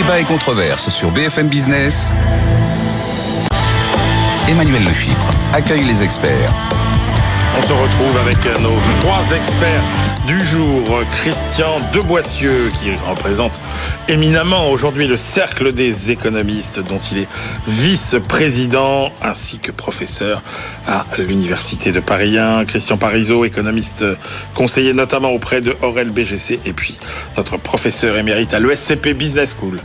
Débat et controverse sur BFM Business. Emmanuel Le Chypre accueille les experts. On se retrouve avec nos trois experts du jour. Christian Deboissieux, qui représente éminemment aujourd'hui le cercle des économistes, dont il est vice-président ainsi que professeur à l'Université de Paris 1. Christian Parizeau, économiste conseiller notamment auprès de Aurel BGC, et puis notre professeur émérite à l'ESCP Business School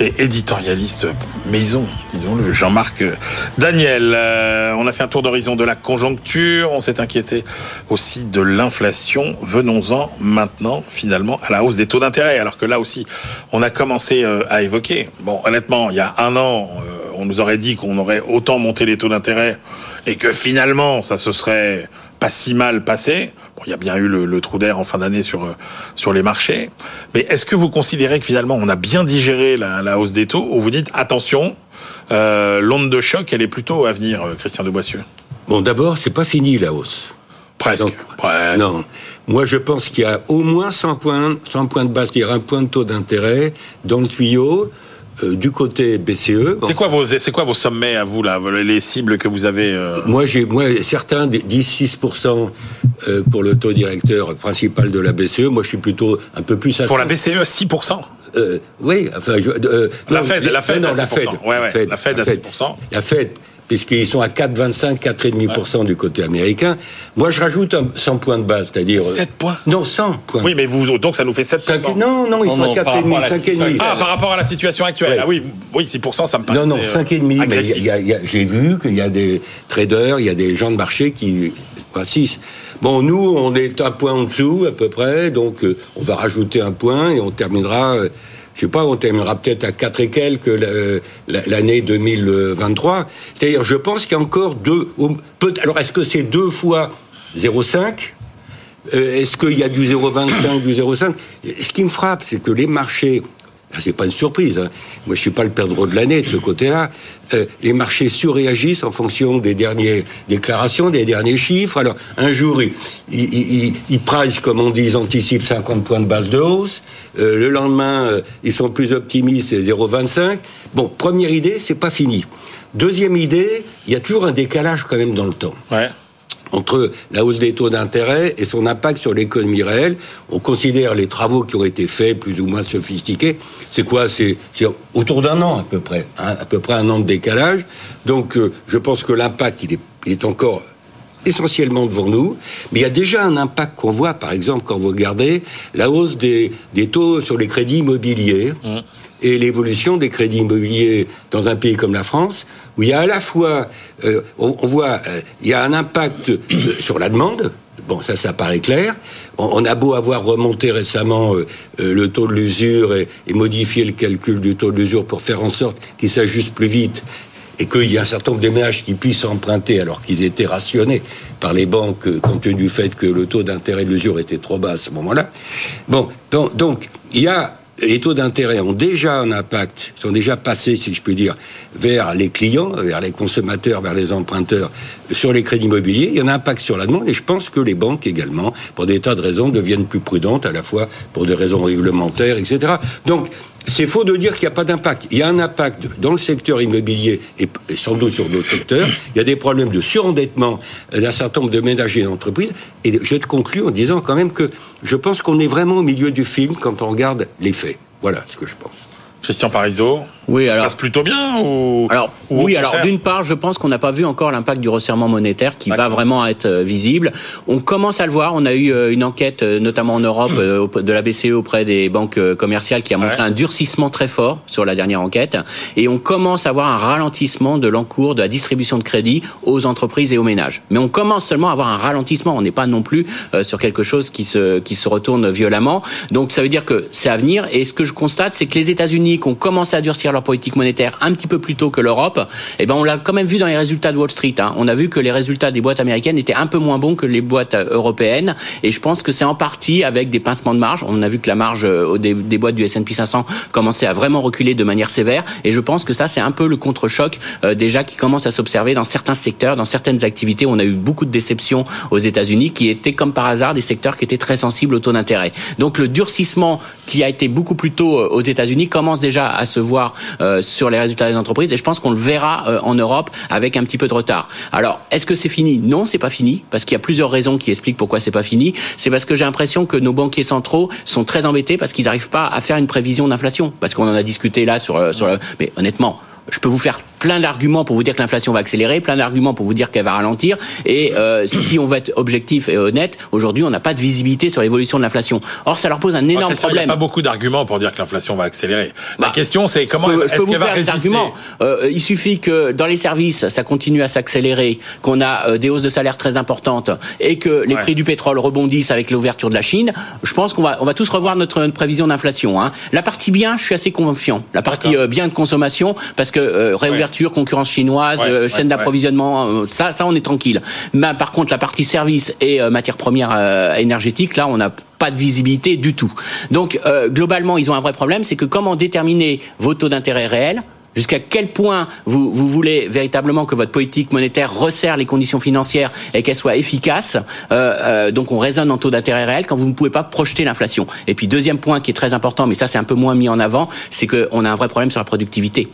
et éditorialiste maison, disons-le, Jean-Marc Daniel. Euh, on a fait un tour d'horizon de la conjoncture, on s'est inquiété aussi de l'inflation. Venons-en maintenant, finalement, à la hausse des taux d'intérêt, alors que là aussi, on a commencé euh, à évoquer. Bon, honnêtement, il y a un an, euh, on nous aurait dit qu'on aurait autant monté les taux d'intérêt et que finalement, ça se serait pas si mal passé. Bon, il y a bien eu le, trou d'air en fin d'année sur euh, sur les marchés. Mais est-ce que vous considérez que finalement on a bien digéré la, hausse des taux ou vous dites attention, euh, l'onde de choc elle est plutôt à venir, euh, Christian de Boissieu? Bon, d'abord c'est pas fini la hausse. Presque. Non. Moi, je pense qu'il y a au moins 100 points, 100 points de base, c'est-à-dire un point de taux d'intérêt dans le tuyau. Euh, du côté BCE. C'est quoi vos c'est quoi vos sommets à vous là, les cibles que vous avez euh Moi j'ai moi certains disent 6% euh, pour le taux directeur principal de la BCE. Moi je suis plutôt un peu plus à Pour la BCE 6% oui, enfin, la, Fed, la Fed, non, la Fed, ouais, ouais, la Fed, à 6 La Fed, puisqu'ils sont à 4,25, 4,5% du côté américain. Moi, je rajoute 100 points de base, c'est-à-dire... 7 euh, points Non, 100 points. Oui, mais vous, donc ça nous fait 7 Non, non, ils sont à 4,5, 5,5. Ah, par rapport à la situation actuelle. Ah oui, oui, 6%, ça me paraît Non, non, 5,5, euh, mais j'ai vu qu'il y a des traders, il y a des gens de marché qui... 6. Bon, nous, on est un point en dessous, à peu près, donc euh, on va rajouter un point et on terminera je sais pas, on terminera peut-être à 4 et quelques l'année 2023. C'est-à-dire, je pense qu'il y a encore deux. Alors, est-ce que c'est deux fois 0,5 euh, Est-ce qu'il y a du 0,25, du 0,5 Ce qui me frappe, c'est que les marchés ah, c'est pas une surprise. Hein. Moi, je suis pas le perdreau de l'année de ce côté-là. Euh, les marchés surréagissent en fonction des dernières déclarations, des derniers chiffres. Alors, un jour, ils, ils, ils, price, comme on dit, ils anticipent 50 points de base de hausse. Euh, le lendemain, euh, ils sont plus optimistes, c'est 0,25. Bon, première idée, c'est pas fini. Deuxième idée, il y a toujours un décalage quand même dans le temps. Ouais entre la hausse des taux d'intérêt et son impact sur l'économie réelle. On considère les travaux qui ont été faits, plus ou moins sophistiqués. C'est quoi? C'est autour d'un an à peu près, hein, à peu près un an de décalage. Donc, euh, je pense que l'impact, il est, encore essentiellement devant nous, mais il y a déjà un impact qu'on voit, par exemple, quand vous regardez la hausse des, des taux sur les crédits immobiliers. Mmh et l'évolution des crédits immobiliers dans un pays comme la France, où il y a à la fois, euh, on, voit, euh, il y a un impact sur la demande. Bon, ça, ça paraît clair. On, a beau avoir remonté récemment euh, le taux de l'usure et, modifié le calcul du taux de l'usure pour faire en sorte qu'il s'ajuste plus vite et qu'il y a un certain nombre de ménages qui puissent emprunter alors qu'ils étaient rationnés par les banques compte tenu du fait que le taux d'intérêt de l'usure était trop bas à ce moment-là. Bon, donc il y a les taux d'intérêt ont déjà un impact, sont déjà passés, si je puis dire, vers les clients, vers les consommateurs, vers les emprunteurs, sur les crédits immobiliers. Il y a un impact sur la demande et je pense que les banques également, pour des tas de raisons, deviennent plus prudentes, à la fois pour des raisons réglementaires, etc. Donc, c'est faux de dire qu'il n'y a pas d'impact. Il y a un impact dans le secteur immobilier et, sans doute sur d'autres secteurs. Il y a des problèmes de surendettement d'un certain nombre de ménages et d'entreprises. Et je te conclue en disant quand même que je pense qu'on est vraiment au milieu du film quand on regarde les faits. Voilà ce que je pense. Christian Parizeau oui, alors, ça passe plutôt bien ou Alors oui, alors d'une part, je pense qu'on n'a pas vu encore l'impact du resserrement monétaire qui va vraiment être euh, visible. On commence à le voir. On a eu euh, une enquête, euh, notamment en Europe, de la BCE auprès des banques commerciales, qui a montré un durcissement très fort sur la dernière enquête. Et on commence à voir un ralentissement de l'encours de la distribution de crédit aux entreprises et aux ménages. Mais on commence seulement à avoir un ralentissement. On n'est pas non plus sur quelque chose qui se qui se retourne violemment. Donc ça veut dire que c'est à venir. Et ce que je constate, c'est que les États-Unis, qui ont commencé à durcir leur politique monétaire un petit peu plus tôt que l'Europe, eh ben on l'a quand même vu dans les résultats de Wall Street. Hein. On a vu que les résultats des boîtes américaines étaient un peu moins bons que les boîtes euh, européennes, et je pense que c'est en partie avec des pincements de marge. On a vu que la marge euh, des, des boîtes du S&P 500 commençait à vraiment reculer de manière sévère, et je pense que ça c'est un peu le contre-choc euh, déjà qui commence à s'observer dans certains secteurs, dans certaines activités. On a eu beaucoup de déceptions aux États-Unis, qui étaient comme par hasard des secteurs qui étaient très sensibles au taux d'intérêt. Donc le durcissement qui a été beaucoup plus tôt aux États-Unis commence déjà à se voir euh, sur les résultats des entreprises et je pense qu'on le verra euh, en Europe avec un petit peu de retard. Alors, est-ce que c'est fini? Non, c'est pas fini parce qu'il y a plusieurs raisons qui expliquent pourquoi c'est pas fini. C'est parce que j'ai l'impression que nos banquiers centraux sont très embêtés parce qu'ils n'arrivent pas à faire une prévision d'inflation parce qu'on en a discuté là sur euh, sur le... mais honnêtement, je peux vous faire plein d'arguments pour vous dire que l'inflation va accélérer, plein d'arguments pour vous dire qu'elle va ralentir. Et euh, si on veut être objectif et honnête, aujourd'hui, on n'a pas de visibilité sur l'évolution de l'inflation. Or, ça leur pose un énorme problème. Il n'y a pas beaucoup d'arguments pour dire que l'inflation va accélérer. La bah, question, c'est comment est-ce qu'elle va résister arguments. Euh, Il suffit que dans les services, ça continue à s'accélérer, qu'on a euh, des hausses de salaire très importantes et que les prix du pétrole rebondissent avec l'ouverture de la Chine. Je pense qu'on va, on va tous revoir notre, prévision d'inflation. Hein. La partie bien, je suis assez confiant. La partie euh, bien de consommation, parce que euh, concurrence chinoise, euh, chaîne d'approvisionnement, euh, ça, ça on est tranquille. Mais par contre, la partie service et euh, matières premières énergétiques, là, on n'a pas de visibilité du tout. Donc, globalement, ils ont un vrai problème, c'est que comment déterminer vos taux d'intérêt réels Jusqu'à quel point vous, vous, voulez véritablement que votre politique monétaire resserre les conditions financières et qu'elle soit efficace euh, Donc on raisonne en taux d'intérêt réel quand vous ne pouvez pas projeter l'inflation. Et puis deuxième point qui est très important, mais ça c'est un peu moins mis en avant, c'est qu'on a un vrai problème sur la productivité.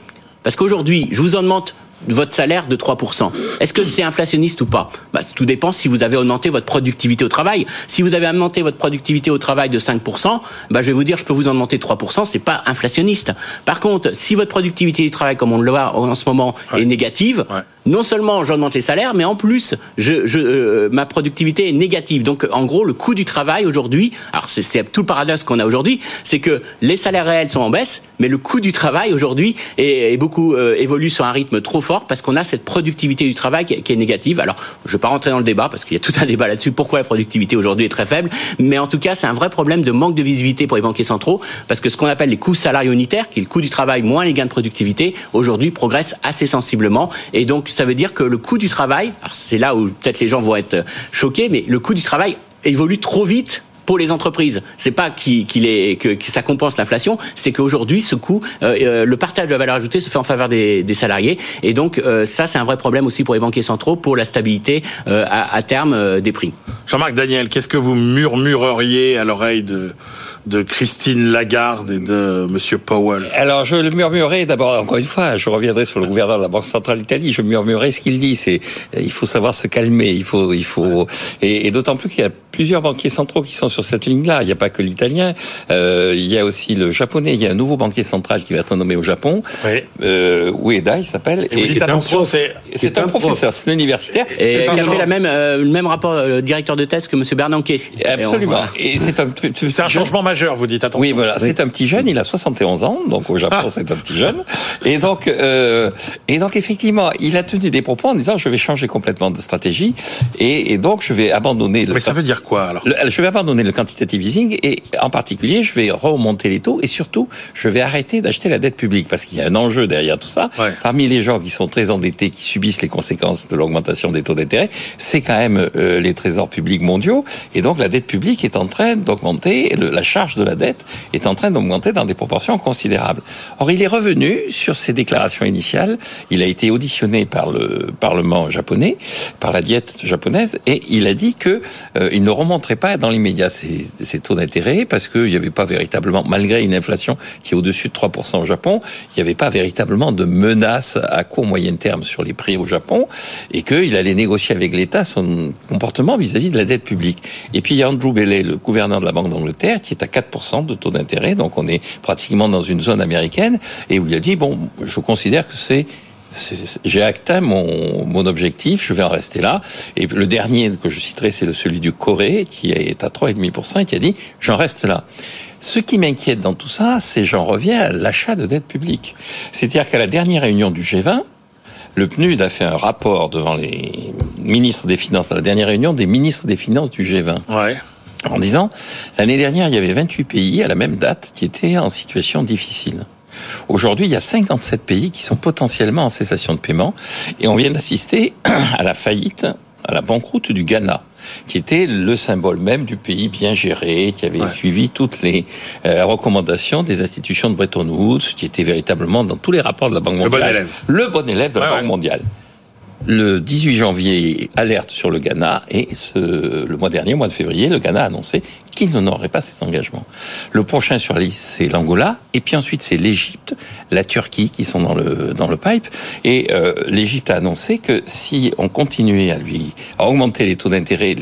Parce qu'aujourd'hui, je vous en demande votre salaire de 3%. Est-ce que c'est inflationniste ou pas? Bah, Tout dépend si vous avez augmenté votre productivité au travail. Si vous avez augmenté votre productivité au travail de 5%, bah, je vais vous dire, je peux vous en augmenter 3%, c'est pas inflationniste. Par contre, si votre productivité du travail, comme on le voit en ce moment, est négative, non seulement j'augmente les salaires, mais en plus, je, je, euh, ma productivité est négative. Donc, en gros, le coût du travail aujourd'hui, alors c'est tout le paradoxe qu'on a aujourd'hui, c'est que les salaires réels sont en baisse, mais le coût du travail aujourd'hui est, est, beaucoup euh, évolue sur un rythme trop fort parce qu'on a cette productivité du travail qui, est négative. Alors, je ne vais pas rentrer dans le débat parce qu'il y a tout un débat là-dessus. Pourquoi la productivité aujourd'hui est très faible Mais en tout cas, c'est un vrai problème de manque de visibilité pour les banquiers centraux parce que ce qu'on appelle les coûts salariaux unitaires, qui est le coût du travail moins les gains de productivité, aujourd'hui progressent assez sensiblement. Et donc, ça veut dire que le coût du travail, c'est là où peut-être les gens vont être choqués, mais le coût du travail évolue trop vite pour les entreprises. C'est pas qu'il est que, ça compense l'inflation, c'est qu'aujourd'hui ce coût, euh, euh, le partage de la valeur ajoutée se fait en faveur des, salariés, et donc euh, ça c'est un vrai problème aussi pour les banquiers centraux pour la stabilité à, à, terme des prix. Jean-Marc Daniel, qu'est-ce que vous murmureriez à l'oreille de de Christine Lagarde et de Monsieur Powell Alors, je le murmurerai d'abord, encore une fois, je reviendrai sur le gouverneur de la Banque Centrale d'Italie, je murmurerai ce qu'il dit, c'est il faut savoir se calmer, il faut, il faut, et, et d'autant plus qu'il y a plusieurs banquiers centraux qui sont sur cette ligne-là. Il n'y a pas que l'italien, euh, il y a aussi le japonais. Il y a un nouveau banquier central qui va être nommé au Japon. Oui. Euh, Ueda, il s'appelle. Et, et attention, c'est c'est un, professeur, c'est un universitaire. Et il a fait la même, euh, le même rapport, le directeur de thèse que M. Bernanke. Absolument. Et, c'est un, c'est un changement majeur, vous dites. Attention. Oui, voilà. C'est un petit jeune. Il a 71 ans, donc au Japon, ah. c'est un petit jeune. Et donc, euh, et donc effectivement, il a tenu des propos en disant je vais changer complètement de stratégie et, et donc je vais abandonner. Le Mais ça veut dire quoi alors? Je vais abandonner le quantitative easing et en particulier, je vais remonter les taux et surtout, je vais arrêter d'acheter la dette publique parce qu'il y a un enjeu derrière tout ça. Parmi les gens qui sont très endettés, qui subissent les conséquences de l'augmentation des taux d'intérêt, c'est quand même euh, les trésors publics mondiaux et donc la dette publique est en train d'augmenter, la charge de la dette est en train d'augmenter dans des proportions considérables. Or, il est revenu sur ses déclarations initiales. Il a été auditionné par le Parlement japonais, par la diète japonaise, et il a dit que euh, il ne remonterait pas dans l'immédiat ces, ces, taux d'intérêt parce qu'il n'y avait pas véritablement, malgré une inflation qui est au-dessus de 3% au Japon, il n'y avait pas véritablement de menace à court moyen terme sur les prix au Japon et qu'il allait négocier avec l'État son comportement vis-à-vis de la dette publique. Et puis il y a Andrew Bailey, le gouverneur de la Banque d'Angleterre, qui est à 4% de taux d'intérêt, donc on est pratiquement dans une zone américaine, et où il a dit, bon, je considère que c'est j'ai mon, mon objectif, je vais en rester là. Et le dernier que je citerai, c'est celui du Corée, qui est à 3,5% et qui a dit, j'en reste là. Ce qui m'inquiète dans tout ça, c'est j'en reviens à l'achat de dette publique. C'est-à-dire qu'à la dernière réunion du G20, le PNUD a fait un rapport devant les ministres des Finances, à la dernière réunion des ministres des Finances du G20. Ouais. En disant, l'année dernière, il y avait 28 pays à la même date qui étaient en situation difficile. Aujourd'hui, il y a 57 pays qui sont potentiellement en cessation de paiement et on vient d'assister à la faillite, à la banqueroute du Ghana qui était le symbole même du pays bien géré, qui avait suivi toutes les euh, recommandations des institutions de Bretton Woods, qui était véritablement dans tous les rapports de la Banque mondiale. Le bon élève. Le bon élève de la Banque mondiale. Le 18 janvier, alerte sur le Ghana et le mois dernier, au mois de février, le Ghana a annoncé qu'il n'honorerait pas ses engagements. Le prochain sur la c'est l'Angola, et puis ensuite c'est l'Égypte, la Turquie qui sont dans le dans le pipe. Et euh, l'Égypte a annoncé que si on continuait à lui à augmenter les taux d'intérêt,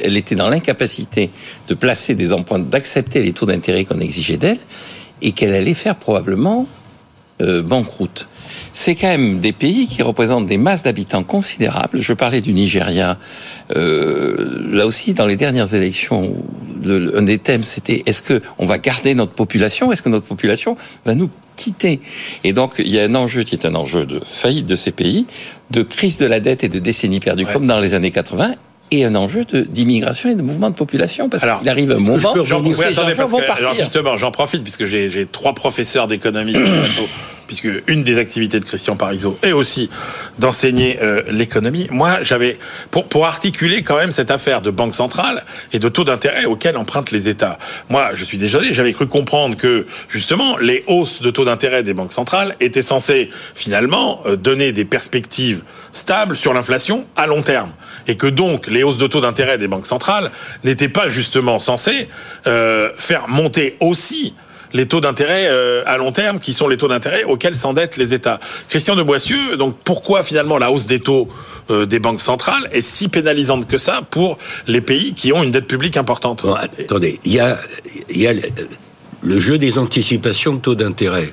elle était dans l'incapacité de placer des emprunts, d'accepter les taux d'intérêt qu'on exigeait d'elle, et qu'elle allait faire probablement euh, banqueroute c'est quand même des pays qui représentent des masses d'habitants considérables. Je parlais du Nigeria. Euh, là aussi, dans les dernières élections, le, un des thèmes, c'était est-ce que on va garder notre population Est-ce que notre population va nous quitter? Et donc, il y a un enjeu qui est un enjeu de faillite de ces pays, de crise de la dette et de décennies perdues, comme dans les années 80 et un enjeu d'immigration et de mouvement de population parce qu'il arrive un moment où vont partir. Alors justement, j'en profite puisque j'ai trois professeurs d'économie puisque une des activités de Christian Parizeau est aussi d'enseigner euh, l'économie. Moi, j'avais pour articuler quand même cette affaire de banque centrale et de taux d'intérêt auxquels empruntent les États. Moi, je suis désolé, j'avais cru comprendre que justement les hausses de taux d'intérêt des banques centrales étaient censées finalement euh, donner des perspectives stables sur l'inflation à long terme et que donc les hausses de taux d'intérêt des banques centrales n'étaient pas justement censées euh, faire monter aussi les taux d'intérêt euh, à long terme, qui sont les taux d'intérêt auxquels s'endettent les États. Christian de Boissieu, donc pourquoi finalement la hausse des taux euh, des banques centrales est si pénalisante que ça pour les pays qui ont une dette publique importante? Attendez, il y a, le jeu des anticipations de taux d'intérêt.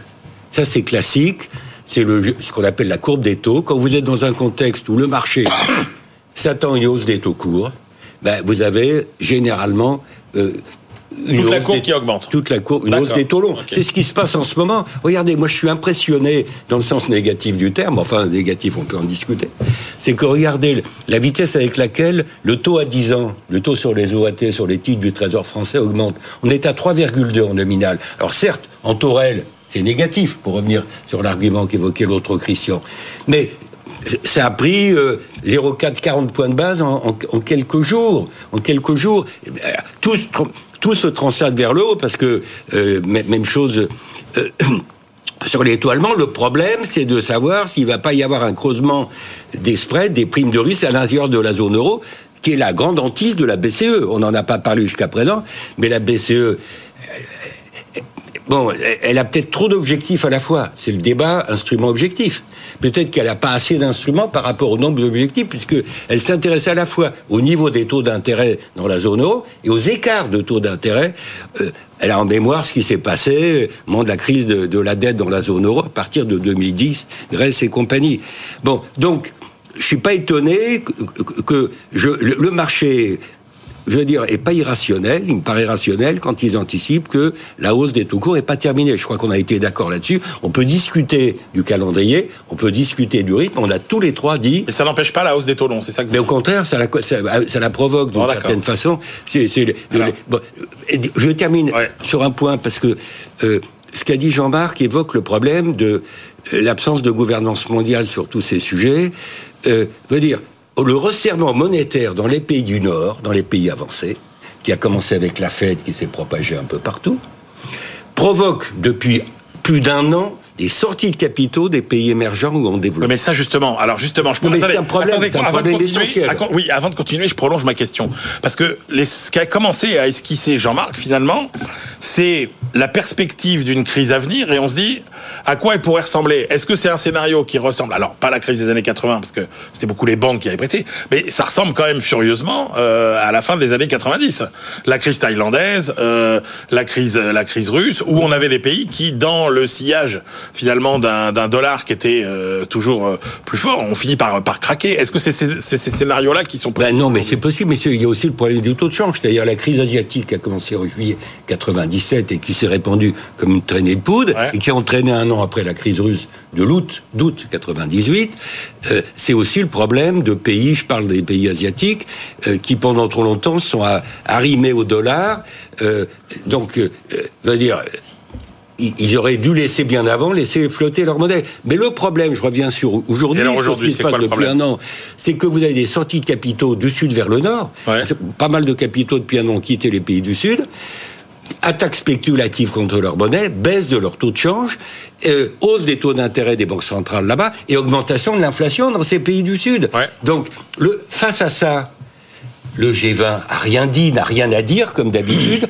Ça, c'est classique. C'est ce qu'on appelle la courbe des taux. Quand vous êtes dans un contexte où le marché s'attend à une hausse des taux courts, ben, vous avez généralement euh, toute la courbe qui augmente. Toute la courbe, une hausse des taux longs. C'est ce qui se passe en ce moment. Regardez, moi je suis impressionné dans le sens négatif du terme, enfin négatif, on peut en discuter. C'est que regardez la vitesse avec laquelle le taux à 10 ans, le taux sur les OAT, sur les titres du Trésor français augmente. On est à 3,2 en nominal. Alors certes, en taux réel, c'est négatif, pour revenir sur l'argument qu'évoquait l'autre Christian. Mais ça a pris 0,4, 40 points de base en, quelques jours. En quelques jours, ben, tout, se transfère vers le haut parce que euh, même chose. Euh, sur allemands, le problème, c'est de savoir s'il va pas y avoir un creusement des spreads, des primes de risque à l'intérieur de la zone euro, qui est la grande hantise de la BCE. On n'en a pas parlé jusqu'à présent, mais la BCE, bon, elle a peut-être trop d'objectifs à la fois. C'est le débat instrument-objectif. Peut-être qu'elle n'a pas assez d'instruments par rapport au nombre d'objectifs, puisqu'elle s'intéresse à la fois au niveau des taux d'intérêt dans la zone euro et aux écarts de taux d'intérêt. Euh, elle a en mémoire ce qui s'est passé au moment de la crise de, la dette dans la zone euro à partir de 2010, Grèce et compagnie. Bon, donc, je suis pas étonné que, le marché je veux dire, est pas irrationnel. Il me paraît rationnel quand ils anticipent que la hausse des taux courts n'est pas terminée. Je crois qu'on a été d'accord là-dessus. On peut discuter du calendrier, on peut discuter du rythme. On a tous les trois dit. Mais ça n'empêche pas la hausse des taux longs, c'est ça que Mais au contraire, ça la, ça, la provoque d'une certaine façon. Je termine sur un point parce que euh, ce qu'a dit Jean-Marc évoque le problème de euh, l'absence de gouvernance mondiale sur tous ces sujets. Euh, veut dire, le resserrement monétaire dans les pays du Nord, dans les pays avancés, qui a commencé avec la Fed, qui s'est propagé un peu partout, provoque depuis plus d'un an des sorties de capitaux des pays émergents où on développe. Mais ça justement, alors justement, je c'est un problème, attendez, un problème essentiel. oui, avant de continuer, je prolonge ma question parce que les, ce qui a commencé à esquisser Jean-Marc finalement, c'est la perspective d'une crise à venir et on se dit à quoi elle pourrait ressembler? Est-ce que c'est un scénario qui ressemble, alors pas la crise des années 80 parce que c'était beaucoup les banques qui avaient prêté, mais ça ressemble quand même furieusement euh, à la fin des années 90. La crise thaïlandaise, euh, la crise, la crise russe, où on avait des pays qui, dans le sillage finalement d'un dollar qui était euh, toujours euh, plus fort, ont fini par, par craquer. Est-ce que c'est ces, ces, scénarios-là qui sont possibles ben Non, mais c'est possible. Mais il y a aussi le problème du taux de change. C'est-à-dire la crise asiatique qui a commencé en juillet 97 et qui s'est répandue comme une traînée de poudre et qui a entraîné un an après la crise russe de l'août d'août 98. Euh, c'est aussi le problème de pays, je parle des pays asiatiques, qui pendant trop longtemps sont arrimés au dollar. donc, veut dire ils auraient dû laisser bien avant, laisser flotter leur modèle. Mais le problème, je reviens sur aujourd'hui, ce qui se passe depuis un an, c'est que vous avez des sorties de capitaux du sud vers le nord. Pas mal de capitaux depuis un an ont quitté les pays du sud. attaque spéculative contre leur monnaie, baisse de leur taux de change, euh, hausse des taux d'intérêt des banques centrales là-bas et augmentation de l'inflation dans ces pays du Sud. Donc, le, face à ça, le G20 a rien dit, n'a rien à dire comme d'habitude.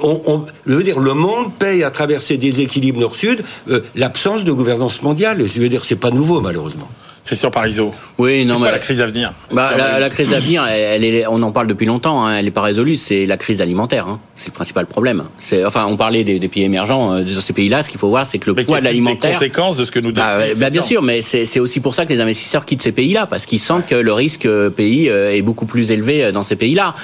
On, je veux dire, le monde paye à travers ces déséquilibres nord-sud euh, l'absence de gouvernance mondiale. Je veux dire, c'est pas nouveau malheureusement. Christian Parizeau. Oui, non, mais la crise à venir. Bah, la, crise à venir, elle, est, on en parle depuis longtemps. Hein, elle n'est pas résolue. C'est la crise alimentaire. Hein, c'est le principal problème. C'est, enfin, on parlait des, pays émergents euh, de ces pays-là. Ce qu'il faut voir, c'est que le poids de l'alimentaire. Des conséquences de ce que nous. Bah, bah, bien sûr, mais c'est aussi pour ça que les investisseurs quittent ces pays-là parce qu'ils sentent que le risque euh, pays euh, est beaucoup plus élevé dans ces pays-là.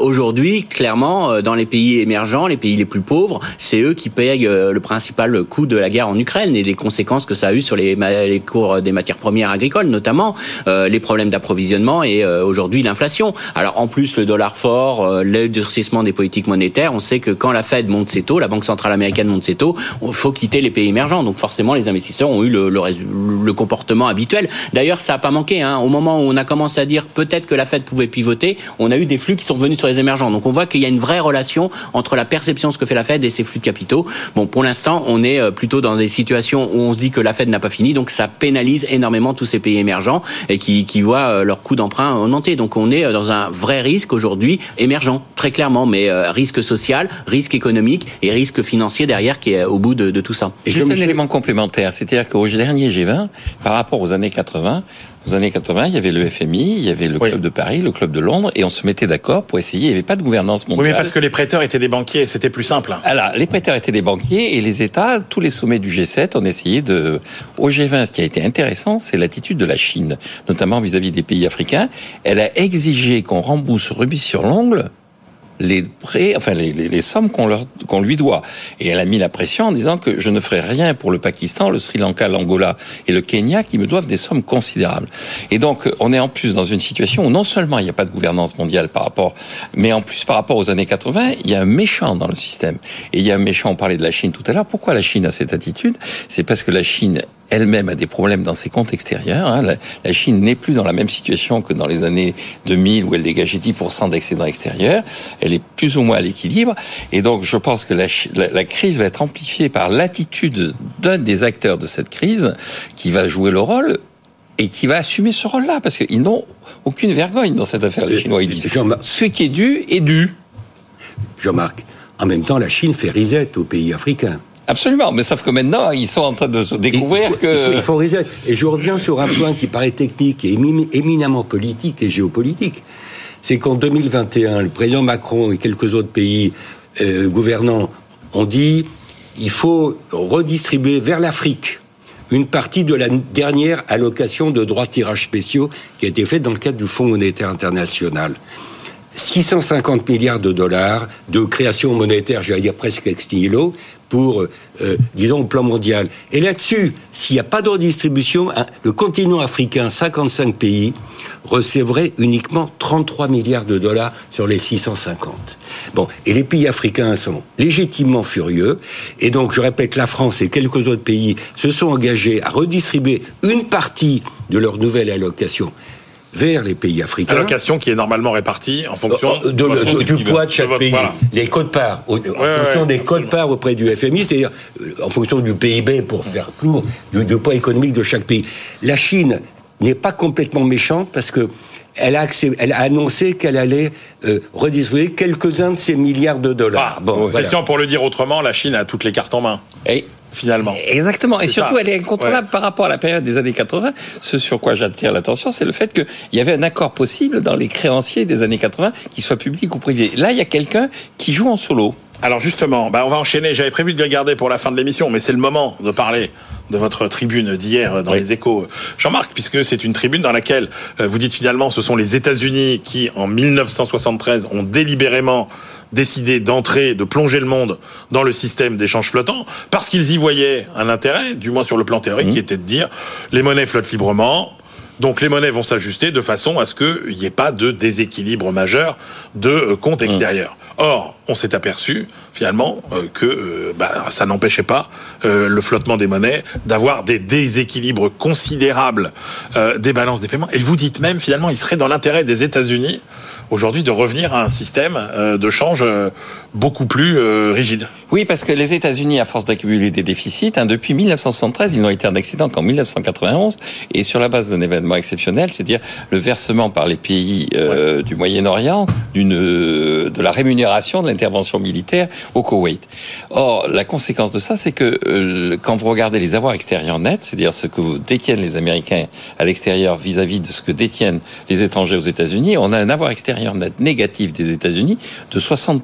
Aujourd'hui, clairement, dans les pays émergents, les pays les plus pauvres, c'est eux qui payent le principal coût de la guerre en Ukraine et des conséquences que ça a eu sur les, les cours des matières premières agricoles, notamment. Euh, les problèmes d'approvisionnement et euh, aujourd'hui l'inflation. Alors en plus le dollar fort, euh, durcissement des politiques monétaires, on sait que quand la Fed monte ses taux, la Banque centrale américaine monte ses taux, il faut quitter les pays émergents. Donc forcément les investisseurs ont eu le, comportement habituel. D'ailleurs ça n'a pas manqué. Hein. Au moment où on a commencé à dire peut-être que la Fed pouvait pivoter, on a eu des flux qui sont venus sur les émergents. Donc on voit qu'il y a une vraie relation entre la perception de ce que fait la Fed et ses flux de capitaux. Bon pour l'instant on est plutôt dans des situations où on se dit que la Fed n'a pas fini, donc ça pénalise énormément tous ces pays émergents et qui, qui voient euh, leur coût d'emprunt augmenter. Donc on est euh, dans un vrai risque aujourd'hui émergent, très clairement, mais euh, risque social, risque économique et risque financier derrière qui est au bout de, de tout ça. Juste un élément complémentaire, c'est-à-dire qu'au dernier G20, par rapport aux années 80, aux années 80, il y avait le FMI, il y avait le Club de Paris, le Club de Londres, et on se mettait d'accord pour essayer. Il n'y avait pas de gouvernance mondiale. Oui, mais parce que les prêteurs étaient des banquiers, c'était plus simple. Alors, les prêteurs étaient des banquiers, et les États, tous les sommets du G7, ont essayé de... Au G20, ce qui a été intéressant, c'est l'attitude de la Chine, notamment vis-à-vis -vis des pays africains. Elle a exigé qu'on rembourse rubis sur l'ongle les prêts, enfin les, sommes qu'on leur qu'on lui doit. Et elle a mis la pression en disant que je ne ferai rien pour le Pakistan, le Sri Lanka, l'Angola et le Kenya qui me doivent des sommes considérables. Et donc on est en plus dans une situation où non seulement il n'y a pas de gouvernance mondiale par rapport, mais en plus par rapport aux années 80, il y a un méchant dans le système. Et il y a un méchant. On parlait de la Chine tout à l'heure. Pourquoi la Chine a cette attitude? C'est parce que la Chine elle-même a des problèmes dans ses comptes extérieurs. Hein. La, Chine n'est plus dans la même situation que dans les années 2000 où elle dégageait 10% d'excédent extérieur. Elle est plus ou moins à l'équilibre. Et donc, je pense que la, la, crise va être amplifiée par l'attitude d'un des acteurs de cette crise qui va jouer le rôle et qui va assumer ce rôle-là, parce qu'ils n'ont aucune vergogne dans cette affaire, les Chinois. Ils disent, ce qui est dû est dû. Jean-Marc, en même temps, la Chine fait risette aux pays africains. Absolument, mais sauf que maintenant, ils sont en train de se découvrir que... Il faut, reset. Et je reviens sur un point qui paraît technique et éminemment politique et géopolitique. C'est qu'en 2021, le président Macron et quelques autres pays euh, gouvernants ont dit il faut redistribuer vers l'Afrique une partie de la dernière allocation de droits de tirage spéciaux qui a été faite dans le cadre du Fonds monétaire international. 650 milliards de dollars de création monétaire, j'allais dire presque ex pour, euh, disons, au plan mondial. Et là-dessus, s'il n'y a pas de redistribution, hein, le continent africain, 55 pays, recevrait uniquement 33 milliards de dollars sur les 650. Bon, et les pays africains sont légitimement furieux, et donc, je répète, la France et quelques autres pays se sont engagés à redistribuer une partie de leur nouvelle allocation vers les pays africains. Allocation qui est normalement répartie en fonction euh, du poids de chaque pays. Les codes-parts, en fonction des codes-parts auprès du FMI, c'est-à-dire euh, en fonction du PIB, pour faire court, du, poids économique de chaque pays. La Chine n'est pas complètement méchante parce que elle a, elle a annoncé qu'elle allait euh, redistribuer quelques-uns de ces milliards de dollars. Ah, bon, question pour le dire autrement, la Chine a toutes les cartes en main. Et finalement. Exactement. Et surtout, elle est incontrôlable par rapport à la période des années 80. Ce sur quoi j'attire l'attention, c'est le fait qu'il y avait un accord possible dans les créanciers des années 80, qu'ils soient publics ou privés. Là, il y a quelqu'un qui joue en solo. Alors justement, bah on va enchaîner. J'avais prévu de le garder pour la fin de l'émission, mais c'est le moment de parler de votre tribune d'hier dans les échos, Jean-Marc, puisque c'est une tribune dans laquelle euh, vous dites finalement ce sont les États-Unis qui, en 1973, ont délibérément décidé d'entrer, de plonger le monde dans le système d'échange flottant, parce qu'ils y voyaient un intérêt, du moins sur le plan théorique, mmh. qui était de dire les monnaies flottent librement, donc les monnaies vont s'ajuster de façon à ce qu'il n'y ait pas de déséquilibre majeur de euh, comptes mmh. Or, on s'est aperçu finalement euh, que euh, bah, ça n'empêchait pas le flottement des monnaies d'avoir des déséquilibres considérables des balances des paiements. Et vous dites même finalement, il serait dans l'intérêt des États-Unis aujourd'hui de revenir à un système euh, de change euh, beaucoup plus euh, rigide. Oui, parce que les États-Unis, à force d'accumuler des déficits, hein, depuis 1973, ils n'ont été en excédent qu'en 1991, et sur la base d'un événement exceptionnel, c'est-à-dire le versement par les pays euh, du Moyen-Orient d'une euh, de la rémunération de l'intervention militaire au Koweït. Or, la conséquence de ça, c'est que euh, quand vous regardez les avoirs extérieurs nets, c'est-à-dire ce que détiennent les Américains à l'extérieur vis-à-vis de ce que détiennent les étrangers aux États-Unis, on a un avoir extérieur net négatif des États-Unis de 60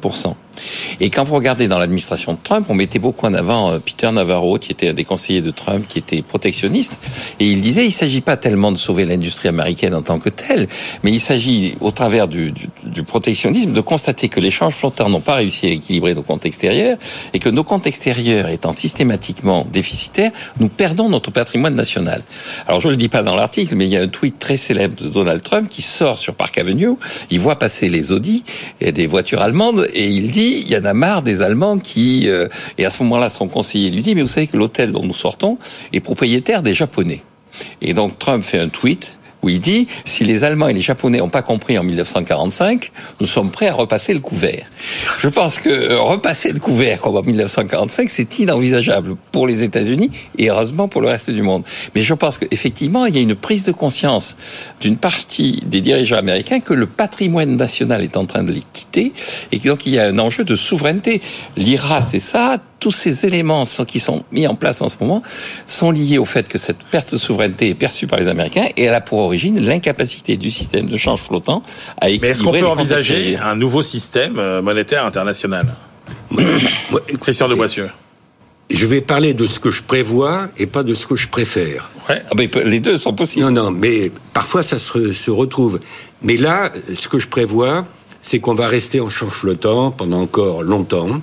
et quand vous regardez dans l'administration de Trump, on mettait beaucoup en avant euh, Peter Navarro, qui était un des conseillers de Trump, qui était protectionniste, et il disait il s'agit pas tellement de sauver l'industrie américaine en tant que telle, mais il s'agit, au travers du, du, protectionnisme, de constater que les changes flottants n'ont pas réussi à équilibrer nos comptes extérieurs, et que nos comptes extérieurs étant systématiquement déficitaires, nous perdons notre patrimoine national. Alors je ne le dis pas dans l'article, mais il y a un tweet très célèbre de Donald Trump qui sort sur Park Avenue, il voit passer les Audi et des voitures allemandes, et il dit il y en a marre des Allemands qui... Euh, et à ce moment-là, son conseiller lui dit, mais vous savez que l'hôtel dont nous sortons est propriétaire des Japonais. Et donc Trump fait un tweet où il dit si les Allemands et les Japonais n'ont pas compris en 1945, nous sommes prêts à repasser le couvert. Je pense que euh, repasser le couvert comme en 1945, c'est inenvisageable pour les États-Unis et heureusement pour le reste du monde. Mais je pense qu'effectivement, il y a une prise de conscience d'une partie des dirigeants américains que le patrimoine national est en train de les quitter et donc il y a un enjeu de souveraineté. L'IRA, c'est ça tous ces éléments qui sont mis en place en ce moment sont liés au fait que cette perte de souveraineté est perçue par les Américains et elle a pour origine l'incapacité du système de change flottant à équilibrer. Mais est-ce qu'on peut envisager un nouveau système euh, monétaire international Christian de Boissieu. Je vais parler de ce que je prévois et pas de ce que je préfère. Ouais. Ah ben, les deux sont possibles. Non, non, mais parfois ça se, se retrouve. Mais là, ce que je prévois, c'est qu'on va rester en change flottant pendant encore longtemps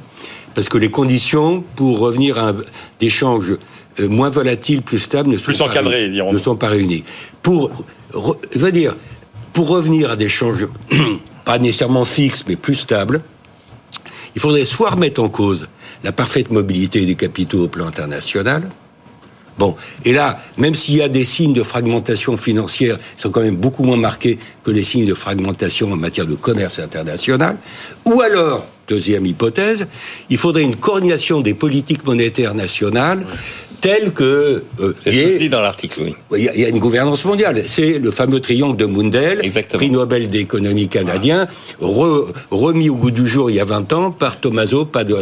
parce que les conditions pour revenir à des changes euh, moins volatiles, plus stables, ne sont, plus pas, réunies, ne sont pas réunis. Pour, veut dire, pour revenir à des changes pas nécessairement fixes, mais plus stables, il faudrait soit remettre en cause la parfaite mobilité des capitaux au plan international, Bon, et là, même s'il y a des signes de fragmentation financière, ils sont quand même beaucoup moins marqués que les signes de fragmentation en matière de commerce international. Ou alors, deuxième hypothèse, il faudrait une coordination des politiques monétaires nationales tel que euh, c'est ce que dit dans l'article, oui. Il y, a, une gouvernance mondiale. C'est le fameux triangle de Mundell, prix Nobel d'économie canadien, remis au goût du jour il y a 20 ans par Tommaso Padoa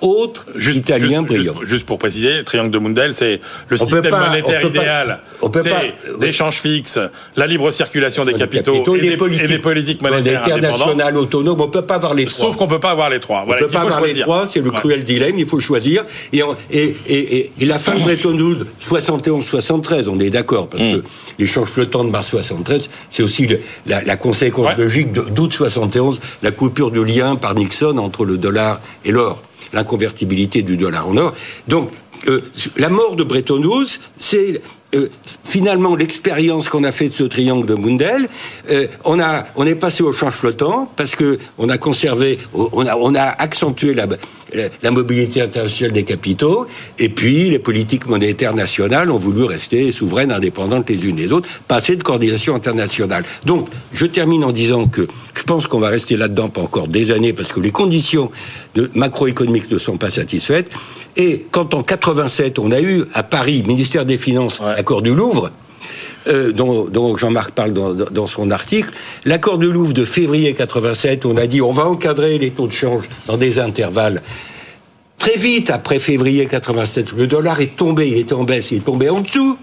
autre juste, italien brillant. Juste, pour préciser, le triangle de Mundell, c'est le système monétaire idéal. C'est d'échanges fixes, la libre circulation des, capitaux, et, des, politiques monétaires internationales autonomes. On peut pas avoir les trois. Sauf qu'on peut pas avoir les trois. Voilà, on peut pas avoir les trois. C'est le cruel dilemme. Il faut choisir. Et, et, et la fin de Bretton Woods, 71-73, on est d'accord, parce mm. que l'échange flottant de mars 73, c'est aussi la, conséquence logique d'août 71, la coupure du lien par Nixon entre le dollar et l'or, l'inconvertibilité du dollar en or. Donc, euh, la mort de Bretton Woods, c'est euh, finalement l'expérience qu'on a fait de ce triangle de Mundell, euh, on a on est passé au change flottant parce que on a conservé, on a on a accentué la la mobilité internationale des capitaux, et puis les politiques monétaires nationales ont voulu rester souveraines, indépendantes les unes des autres, passer de coordination internationale. Donc, je termine en disant que je pense qu'on va rester là-dedans pas encore des années parce que les conditions de macroéconomiques ne sont pas satisfaites. Et quand en 87 on a eu à Paris, ministère des Finances, accord du Louvre, euh, dont, Jean-Marc parle dans, son article. L'accord de Louvre de février 87, on a dit on va encadrer les taux de change dans des intervalles. Très vite, après février 87, le dollar est tombé, il était en baisse, il est tombé en dessous.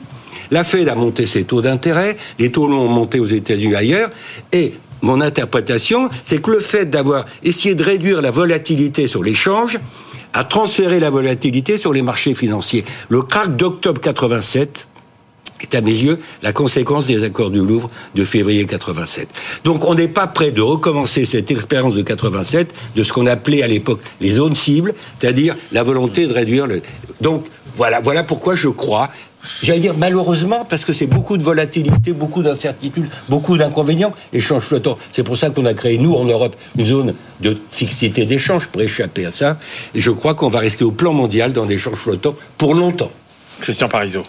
La Fed a monté ses taux d'intérêt, les taux longs ont monté aux États-Unis ailleurs, et mon interprétation, c'est que le fait d'avoir essayé de réduire la volatilité sur l'échange a transféré la volatilité sur les marchés financiers. Le crack d'octobre 87 est à mes yeux la conséquence des accords du Louvre de février 87. Donc on n'est pas prêt de recommencer cette expérience de 87 de ce qu'on appelait à l'époque les zones cibles, c'est-à-dire la volonté de réduire le. Donc voilà, voilà pourquoi je crois. J'allais dire malheureusement parce que c'est beaucoup de volatilité, beaucoup d'incertitudes, beaucoup d'inconvénients, échanges flottants. C'est pour ça qu'on a créé nous en Europe une zone de fixité d'échange pour échapper à ça. Et je crois qu'on va rester au plan mondial dans l'échange flottant pour longtemps. Christian Parizeau.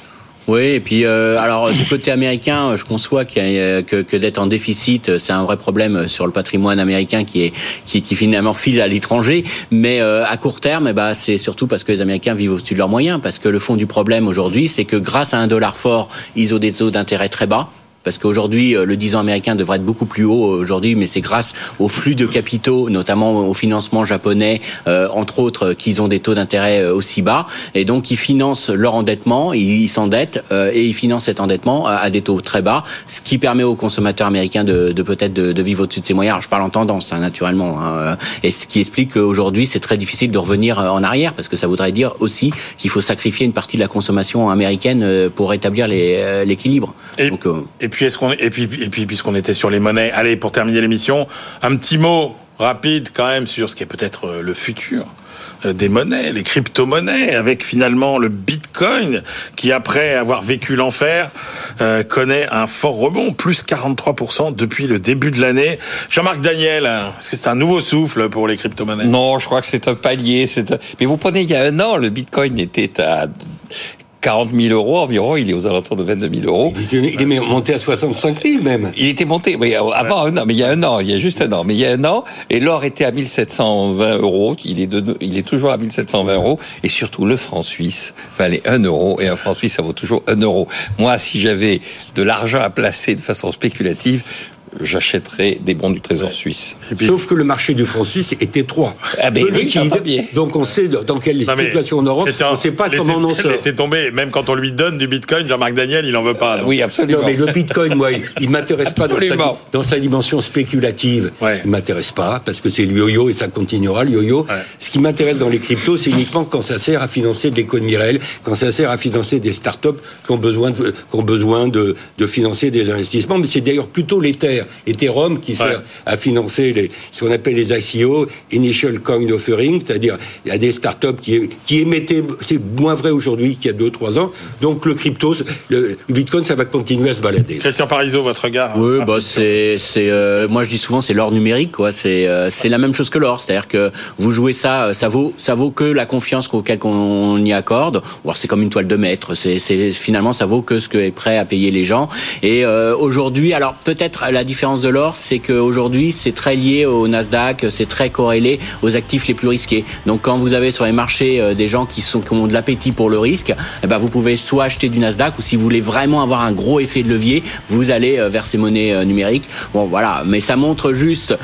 Oui, et puis alors du côté américain, je conçois que, que d'être en déficit, c'est un vrai problème sur le patrimoine américain qui est qui, qui finalement file à l'étranger. Mais à court terme, eh ben, c'est surtout parce que les Américains vivent au-dessus de leurs moyens, parce que le fond du problème aujourd'hui, c'est que grâce à un dollar fort, ils ont des taux d'intérêt très bas parce qu'aujourd'hui, euh, le 10 ans américain devrait être beaucoup plus haut aujourd'hui, mais c'est grâce au flux de capitaux, notamment au financement japonais, euh, entre autres, qu'ils ont des taux d'intérêt euh, aussi bas. Et donc, ils financent leur endettement, ils s'endettent et ils financent cet endettement à des taux très bas, ce qui permet aux consommateurs américains de, de peut-être de, de, vivre au-dessus de ses moyens. Alors, je parle en tendance, hein, naturellement. Hein, et ce qui explique qu'aujourd'hui, c'est très difficile de revenir en arrière, parce que ça voudrait dire aussi qu'il faut sacrifier une partie de la consommation américaine pour rétablir l'équilibre. Et, et puis, et puis puisqu'on était sur les monnaies, allez pour terminer l'émission, un petit mot rapide quand même sur ce qui est peut-être euh, le futur euh, des monnaies, les crypto-monnaies, avec finalement le Bitcoin qui, après avoir vécu l'enfer, euh, connaît un fort rebond, plus 43% depuis le début de l'année. Jean-Marc Daniel, est-ce que c'est un nouveau souffle pour les crypto-monnaies? Non, je crois que c'est un palier. Mais vous prenez, il y a un an, le Bitcoin était à 40 000 euros environ, il est aux alentours de 22 000 euros. Il est monté à 65 000 même. Il était monté, oui, avant un an, mais il y a un an, il y a juste un an, mais il y a un an, et l'or était à 1720 euros, il est, de, il est toujours à 1720 euros, et surtout le franc suisse valait 1 euro, et un franc suisse ça vaut toujours 1 euro. Moi, si j'avais de l'argent à placer de façon spéculative, j'achèterai des bons du Trésor suisse. Sauf que le marché du franc suisse est étroit. Ah ben donc on sait dans quelle situation en Europe, on ne sait pas comment on en sort. C'est tombé, même quand on lui donne du Bitcoin, Jean-Marc Daniel, il n'en veut pas. oui, absolument. Non, mais le Bitcoin, moi, il m'intéresse pas dans sa, dans sa, dimension spéculative. Ouais. Il m'intéresse pas, parce que c'est le yo-yo et ça continuera, le yo-yo. Ce qui m'intéresse dans les cryptos, c'est uniquement quand ça sert à financer de l'économie réelle, quand ça sert à financer des startups qui ont besoin de, qui ont besoin de, de financer des investissements. Mais c'est d'ailleurs plutôt l'Ether Ethereum qui sert à financer les, ce qu'on appelle les ICO, Initial Coin Offering, c'est-à-dire il y a des startups qui, qui émettaient, c'est moins vrai aujourd'hui qu'il y a 2-3 ans, donc le crypto, le, Bitcoin, ça va continuer à se balader. Christian Parizeau, votre regard Oui, bah c'est, c'est euh, moi je dis souvent c'est l'or numérique, quoi. C'est, euh, c'est la même chose que l'or, c'est-à-dire que vous jouez ça, euh, ça vaut, ça vaut que la confiance auquel on y accorde. Ou c'est comme une toile de maître, c'est, c'est finalement ça vaut que ce que est prêt à payer les gens. Et aujourd'hui, alors peut-être la différence de l'or, c'est qu'aujourd'hui, c'est très lié au Nasdaq, c'est très corrélé aux actifs les plus risqués. Donc, quand vous avez sur les marchés euh, des gens qui, sont, ont de l'appétit pour le risque, eh ben, vous pouvez soit acheter du Nasdaq ou si vous voulez vraiment avoir un gros effet de levier, vous allez euh, vers ces monnaies euh, numériques. Bon, voilà. Mais ça montre juste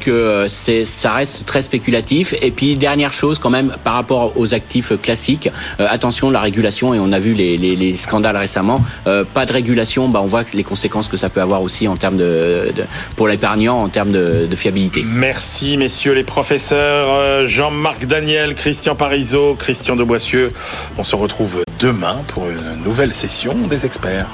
que c'est, ça reste très spéculatif. Et puis, dernière chose, quand même, par rapport aux actifs classiques, attention, la régulation, et on a vu les scandales récemment, pas de régulation, bah, on voit les conséquences que ça peut avoir aussi en termes de, pour l'épargnant en termes de, fiabilité. Merci messieurs les professeurs euh, Jean-Marc Daniel, Christian Parizeau, Christian de Boissieu. On se retrouve demain pour une nouvelle session des experts.